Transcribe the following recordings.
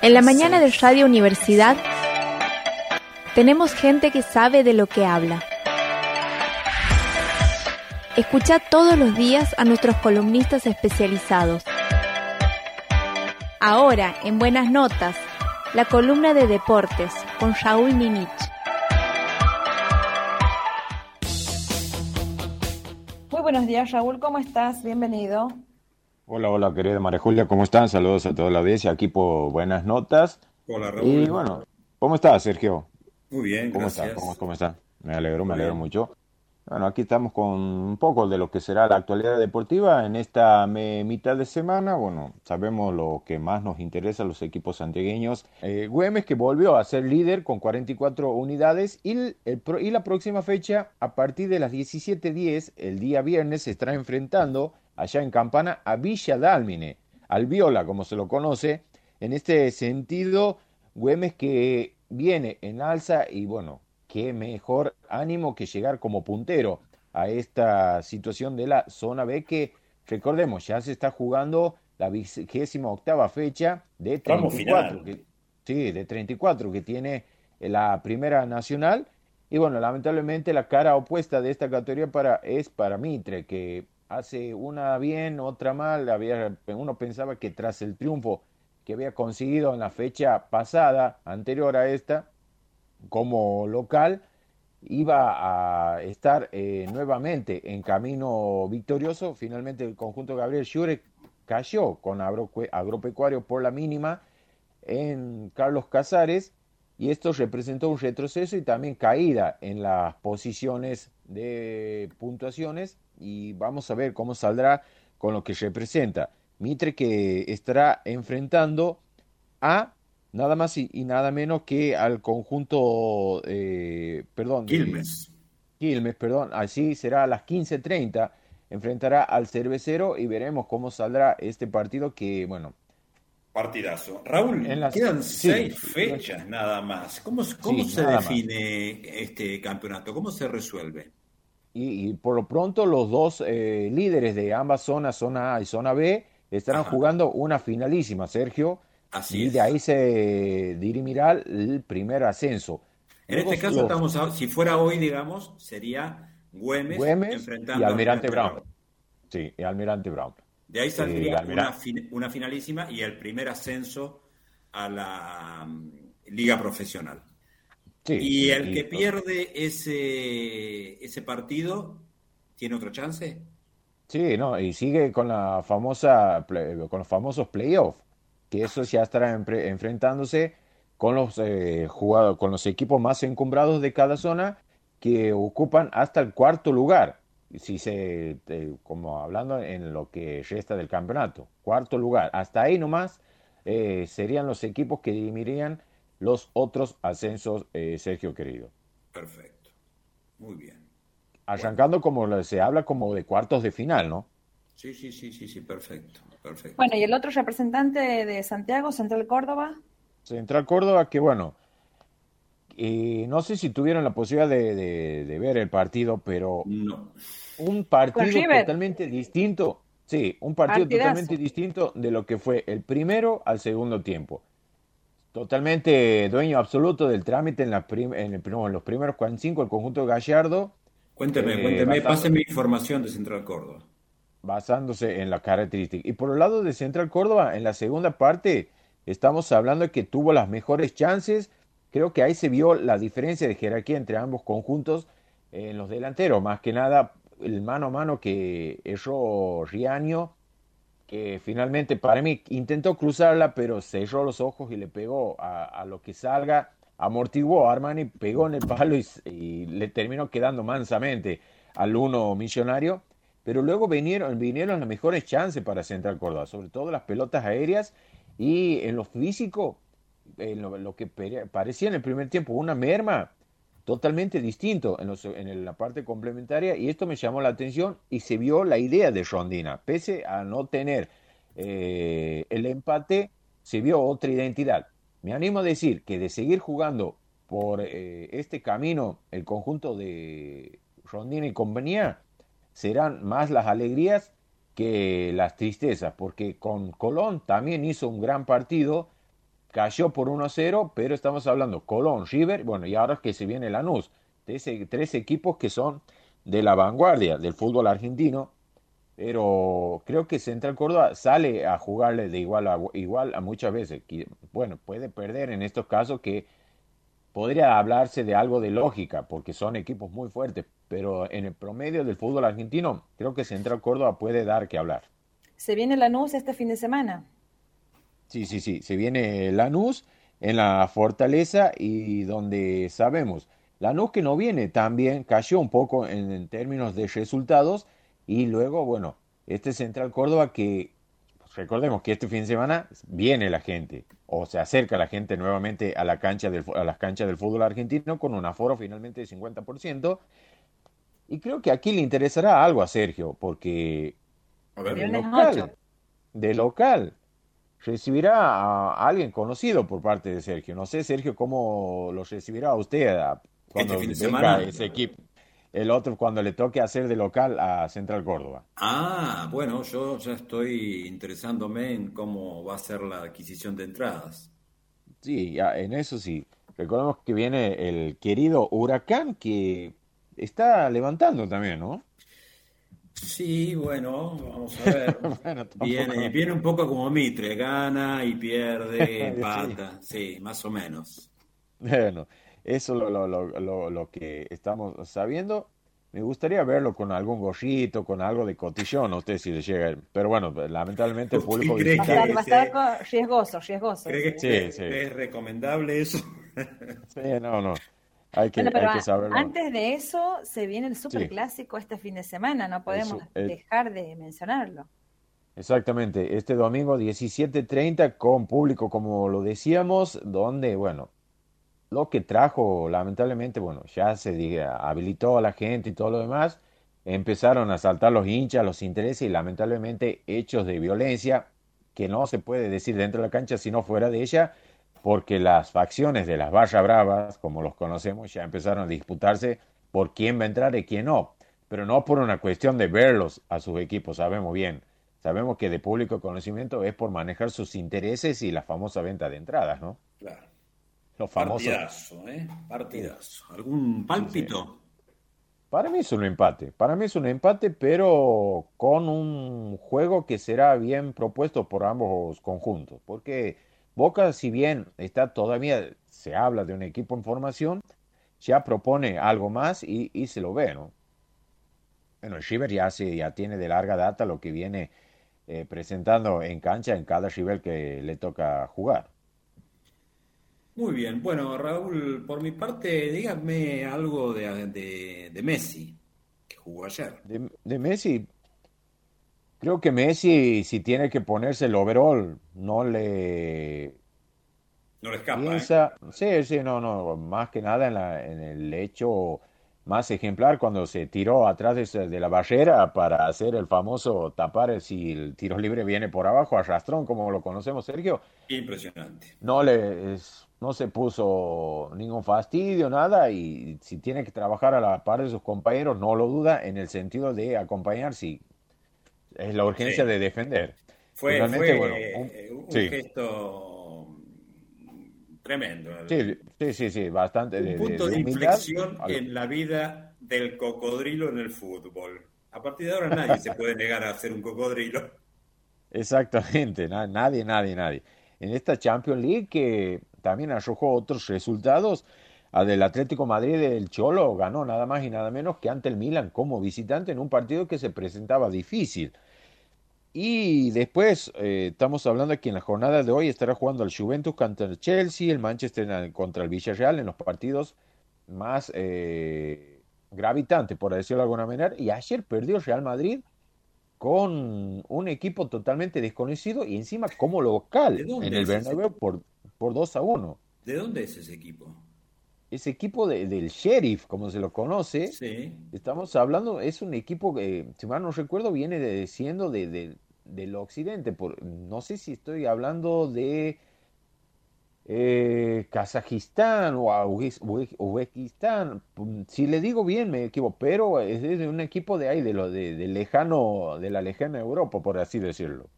En la mañana de Radio Universidad tenemos gente que sabe de lo que habla. Escucha todos los días a nuestros columnistas especializados. Ahora, en Buenas Notas, la columna de deportes con Raúl Ninich. Muy buenos días, Raúl, ¿cómo estás? Bienvenido. Hola, hola, querida María Julia, ¿cómo están? Saludos a toda la audiencia aquí por Buenas Notas. Hola, Raúl. Y bueno, ¿cómo estás, Sergio? Muy bien, ¿Cómo gracias. estás? ¿Cómo, cómo estás? Me alegro, me alegro bien. mucho. Bueno, aquí estamos con un poco de lo que será la actualidad deportiva en esta mitad de semana. Bueno, sabemos lo que más nos interesa a los equipos santiagueños. Eh, Güemes que volvió a ser líder con 44 unidades y, el- el y la próxima fecha, a partir de las 17.10, el día viernes, se estará enfrentando allá en Campana a Villa Dálmine, al Viola, como se lo conoce. En este sentido, Güemes que viene en alza y bueno, qué mejor ánimo que llegar como puntero a esta situación de la zona B que, recordemos, ya se está jugando la vigésima octava fecha de Tramo 34, final. que, sí, de 34 que tiene la primera nacional. Y bueno, lamentablemente la cara opuesta de esta categoría para, es para Mitre, que hace una bien, otra mal. Había, uno pensaba que tras el triunfo que había conseguido en la fecha pasada, anterior a esta, como local, iba a estar eh, nuevamente en camino victorioso. Finalmente el conjunto Gabriel Schure cayó con Agro- Agropecuario por la mínima en Carlos Casares y esto representó un retroceso y también caída en las posiciones de puntuaciones y vamos a ver cómo saldrá con lo que representa. Mitre que estará enfrentando a nada más y, y nada menos que al conjunto, eh, perdón, de- Quilmes. Quilmes, perdón, así será a las 15.30, enfrentará al cervecero y veremos cómo saldrá este partido que, bueno, Partidazo. Raúl, las- quedan sí. seis fechas nada más. ¿Cómo, cómo se más. define este campeonato? ¿Cómo se resuelve? y, y por lo pronto los dos eh, líderes de ambas zonas, zona A y zona B, estarán Ajá. jugando una finalísima, Sergio, Así y es. de ahí se dirimirá el primer ascenso. En Luego este caso, los estamos a- si fuera hoy, digamos, sería Güemes, Güemes enfrentando y Almirante Brown. Brown. Sí, y Almirante Brown. De ahí saldría Eh, una, una finalísima y el primer ascenso a la mm, liga profesional. Sí, Y el y- que pierde ese, ese partido, ¿tiene otra chance? Sí, no, y sigue con la famosa, con los famosos playoffs, que eso ya estará enfrentándose con los eh, jugadores, con los equipos más encumbrados de cada zona que ocupan hasta el cuarto lugar. Si se, eh, como hablando en lo que resta del campeonato, cuarto lugar. Hasta ahí nomás eh, serían los equipos que dirimirían los otros ascensos, eh, Sergio querido. Perfecto. Muy bien. Arrancando como lo- se habla como de cuartos de final, ¿no? Sí, sí, sí, sí, sí, perfecto. Perfecto. Bueno, y el otro representante de Santiago, Central Córdoba. Central Córdoba, que bueno, eh, no sé si tuvieron la posibilidad de, de- de ver el partido, pero No. un partido totalmente distinto, sí, un partido Partidazo. totalmente distinto de lo que fue el primero al segundo tiempo. Totalmente dueño absoluto del trámite en, la prim- en, el, no, en los primeros 45, el conjunto Gallardo, Cuénteme, Eh, cuénteme, páseme información de Central Córdoba. basándose en la característica. Y por el lado de Central Córdoba, en la segunda parte, estamos hablando de que tuvo las mejores chances. Creo que ahí se vio la diferencia de jerarquía entre ambos conjuntos en los delanteros. Más que nada, el mano a mano que erró Riaño, que finalmente para mí intentó cruzarla, pero cerró los ojos y le pegó a, a lo que salga. Amortiguó a Armani, pegó en el palo y, y le terminó quedando mansamente al uno millonario. Pero luego vinieron, vinieron las mejores chances para Central Córdoba, sobre todo las pelotas aéreas y en lo físico, en lo, que parecía en el primer tiempo una merma totalmente distinto en la parte complementaria y esto me llamó la atención y se vio la idea de Rondina, pese a no tener eh, el empate, se vio otra identidad. Me animo a decir que de seguir jugando por eh, este camino el conjunto de Rondina y compañía, serán más las alegrías que las tristezas, porque con Colón también hizo un gran partido, cayó por 1 a 0, pero estamos hablando Colón, River, bueno, y ahora que se viene Lanús. Tres, tres equipos que son de la vanguardia del fútbol argentino, pero creo que Central Córdoba sale a jugarle de igual a igual a muchas veces. Bueno, puede perder en estos casos que podría hablarse de algo de lógica, porque son equipos muy fuertes, pero en el promedio del fútbol argentino, creo que Central Córdoba puede dar que hablar. Se viene Lanús este fin de semana. Sí, sí, sí, se viene Lanús en la Fortaleza y donde sabemos, Lanús que no viene tan bien, cayó un poco en, en términos de resultados y luego, bueno, este Central Córdoba que recordemos que este fin de semana viene la gente o se acerca la gente nuevamente a, la cancha del, a las canchas del fútbol argentino con un aforo finalmente de 50%. Y creo que aquí le interesará algo a Sergio, porque de, local, de local recibirá a alguien conocido por parte de Sergio. No sé, Sergio, cómo lo recibirá a usted cuando este venga ese equipo el otro cuando le toque hacer de local a Central Córdoba. Ah, bueno, yo ya estoy interesándome en cómo va a ser la adquisición de entradas. Sí, ya, en eso sí. Recordemos que viene el querido Huracán que está levantando también, ¿no? Sí, bueno, vamos a ver. viene, viene un poco como Mitre, gana y pierde, empata, sí, más o menos. Bueno, eso es lo, lo, lo, lo, que estamos sabiendo. Me gustaría verlo con algún gorrito, con algo de cotillón, no sé si le llega. Pero bueno, lamentablemente el público visitante... Va a estar riesgoso, riesgoso. ¿Cree que sí, es recomendable eso? sí, no, no. Hay que, bueno, hay que saberlo. Antes de eso, se viene el superclásico este fin de semana, no podemos eso, dejar de mencionarlo. Exactamente, este domingo 17.30 con público, como lo decíamos, donde, bueno, lo que trajo, lamentablemente, bueno, ya se diga, habilitó a la gente y todo lo demás, empezaron a saltar los hinchas, los intereses y lamentablemente hechos de violencia que no se puede decir dentro de la cancha sino fuera de ella, porque las facciones de las barras bravas, como los conocemos, ya empezaron a disputarse por quién va a entrar y quién no, pero no por una cuestión de verlos a sus equipos, sabemos bien. Sabemos que de público conocimiento es por manejar sus intereses y la famosa venta de entradas, ¿no? Claro. Partidazo, ¿eh? Partidazo. ¿Algún pálpito? Para mí es un empate. Para mí es un empate, pero con un juego que será bien propuesto por ambos conjuntos. Porque Boca, si bien está todavía, se habla de un equipo en formación, ya propone algo más y, y se lo ve, ¿no? Bueno, Shiver ya, se, ya tiene de larga data lo que viene eh, presentando en cancha en cada Shiver que le toca jugar. Muy bien, bueno, Raúl, por mi parte, dígame algo de, de, de Messi, que jugó ayer. De, de, Messi, creo que Messi, si tiene que ponerse el overall, no le. No le escapa. Piensa, ¿eh? Sí, sí, no, no, más que nada en, la, en el hecho más ejemplar cuando se tiró atrás de, de, la barrera para hacer el famoso tapar si el tiro libre viene por abajo, arrastrón, como lo conocemos, Sergio. Impresionante. No le. Es, no se puso ningún fastidio, nada, y si tiene que trabajar a la par de sus compañeros, no lo duda, en el sentido de acompañar, si es la urgencia sí. de defender. Fue, fue bueno, un, un sí. gesto tremendo. Sí, sí, sí, sí bastante. Un de, punto de, de, de inflexión en la vida del cocodrilo en el fútbol. A partir de ahora nadie se puede negar a ser un cocodrilo. Exactamente, nadie, nadie, nadie. En esta Champions League que también arrojó otros resultados. A del Atlético Madrid del Cholo ganó nada más y nada menos que ante el Milan como visitante en un partido que se presentaba difícil. Y después eh, estamos hablando de que en la jornada de hoy estará jugando el Juventus contra el Chelsea, el Manchester contra el Villarreal en los partidos más eh, gravitantes, por decirlo de alguna manera. Y ayer perdió el Real Madrid con un equipo totalmente desconocido y encima como local en el Bernabéu por por 2 a 1. ¿De dónde es ese equipo? Ese equipo de, del Sheriff, como se lo conoce, sí. estamos hablando, es un equipo que, si mal no recuerdo, viene de, siendo de, de, del occidente. Por, no sé si estoy hablando de eh, Kazajistán o Uzbekistán. Si le digo bien, me equivoco, pero es de un equipo de ahí, de, lo, de, de lejano, de la lejana Europa, por así decirlo.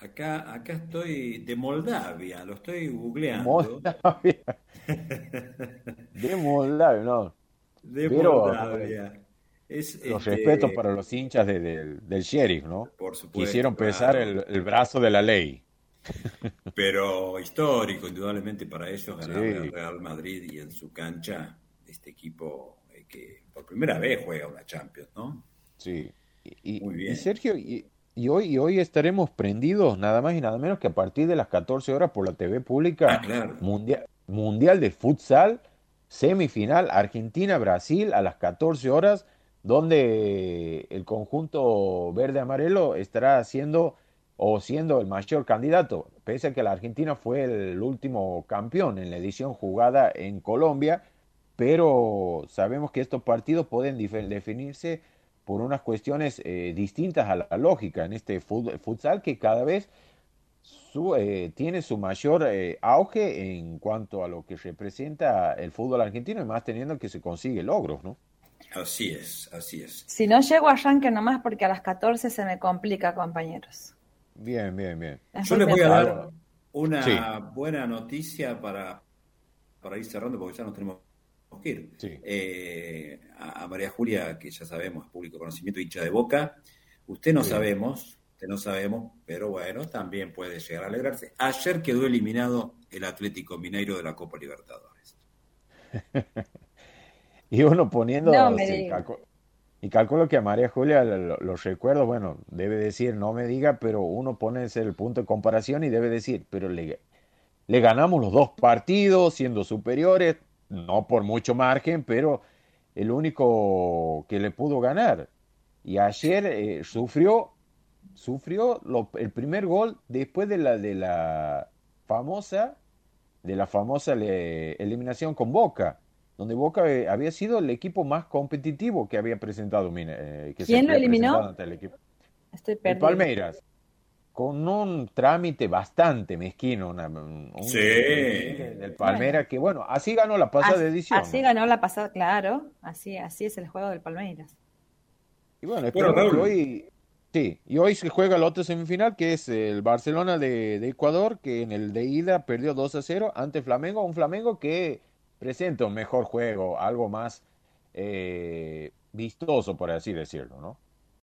Acá, acá estoy de Moldavia, lo estoy googleando. Moldavia. de Moldavia, no. De Moldavia. Es, los este, respetos para los hinchas del sheriff, ¿no? Por supuesto. Quisieron pesar el, brazo de la ley. Pero histórico, indudablemente, para ellos ganar el Real Madrid y en su cancha, este equipo eh, que por primera vez juega una Champions, ¿no? Sí. Y, Muy bien. y Sergio, y, y hoy, y hoy estaremos prendidos nada más y nada menos que a partir de las 14 horas por la TV pública ah, mundial, mundial de Futsal, semifinal Argentina-Brasil a las 14 horas, donde el conjunto verde-amarelo estará haciendo o siendo el mayor candidato, pese a que la Argentina fue el último campeón en la edición jugada en Colombia, pero sabemos que estos partidos pueden definirse por unas cuestiones eh, distintas a la lógica en este futsal que cada vez eh, tiene su mayor eh, auge en cuanto a lo que representa el fútbol argentino y más teniendo que se consigue logros, ¿no? Así es, así es. Si no llego a arranque nomás porque a las 14 se me complica, compañeros. Bien, bien, bien. Yo les voy a dar una buena noticia para, para ir cerrando porque ya nos tenemos eh, a, María Julia, que ya sabemos, es público conocimiento, hincha de boca. Usted no sabemos, usted no sabemos, pero bueno, también puede llegar a alegrarse. Ayer quedó eliminado el Atlético Mineiro de la Copa Libertadores. y uno poniendo. y calculo que a María Julia los recuerdos, bueno, debe decir, no me diga, pero uno pone ese el punto de comparación y debe decir, pero le, le ganamos los dos partidos siendo superiores, no por mucho margen, pero el único que le pudo ganar. Y ayer eh, sufrió, sufrió el primer gol después de la, de la famosa, de la famosa eliminación con Boca, donde Boca eh, había sido el equipo más competitivo que había presentado. Eh, ¿Quién lo eliminó? Estoy perdido. Palmeiras con un trámite bastante mezquino, un, sí. del Palmeiras, que bueno, así ganó la pasada edición. Así ganó la pasada, claro, así, así es el juego del Palmeiras. Y bueno, espero que hoy, sí, y hoy se juega el otro semifinal, que es el Barcelona de, Ecuador, que en el de ida perdió 2 a 0 ante Flamengo, un Flamengo que presenta un mejor juego, algo más eh, vistoso, por así decirlo, ¿no?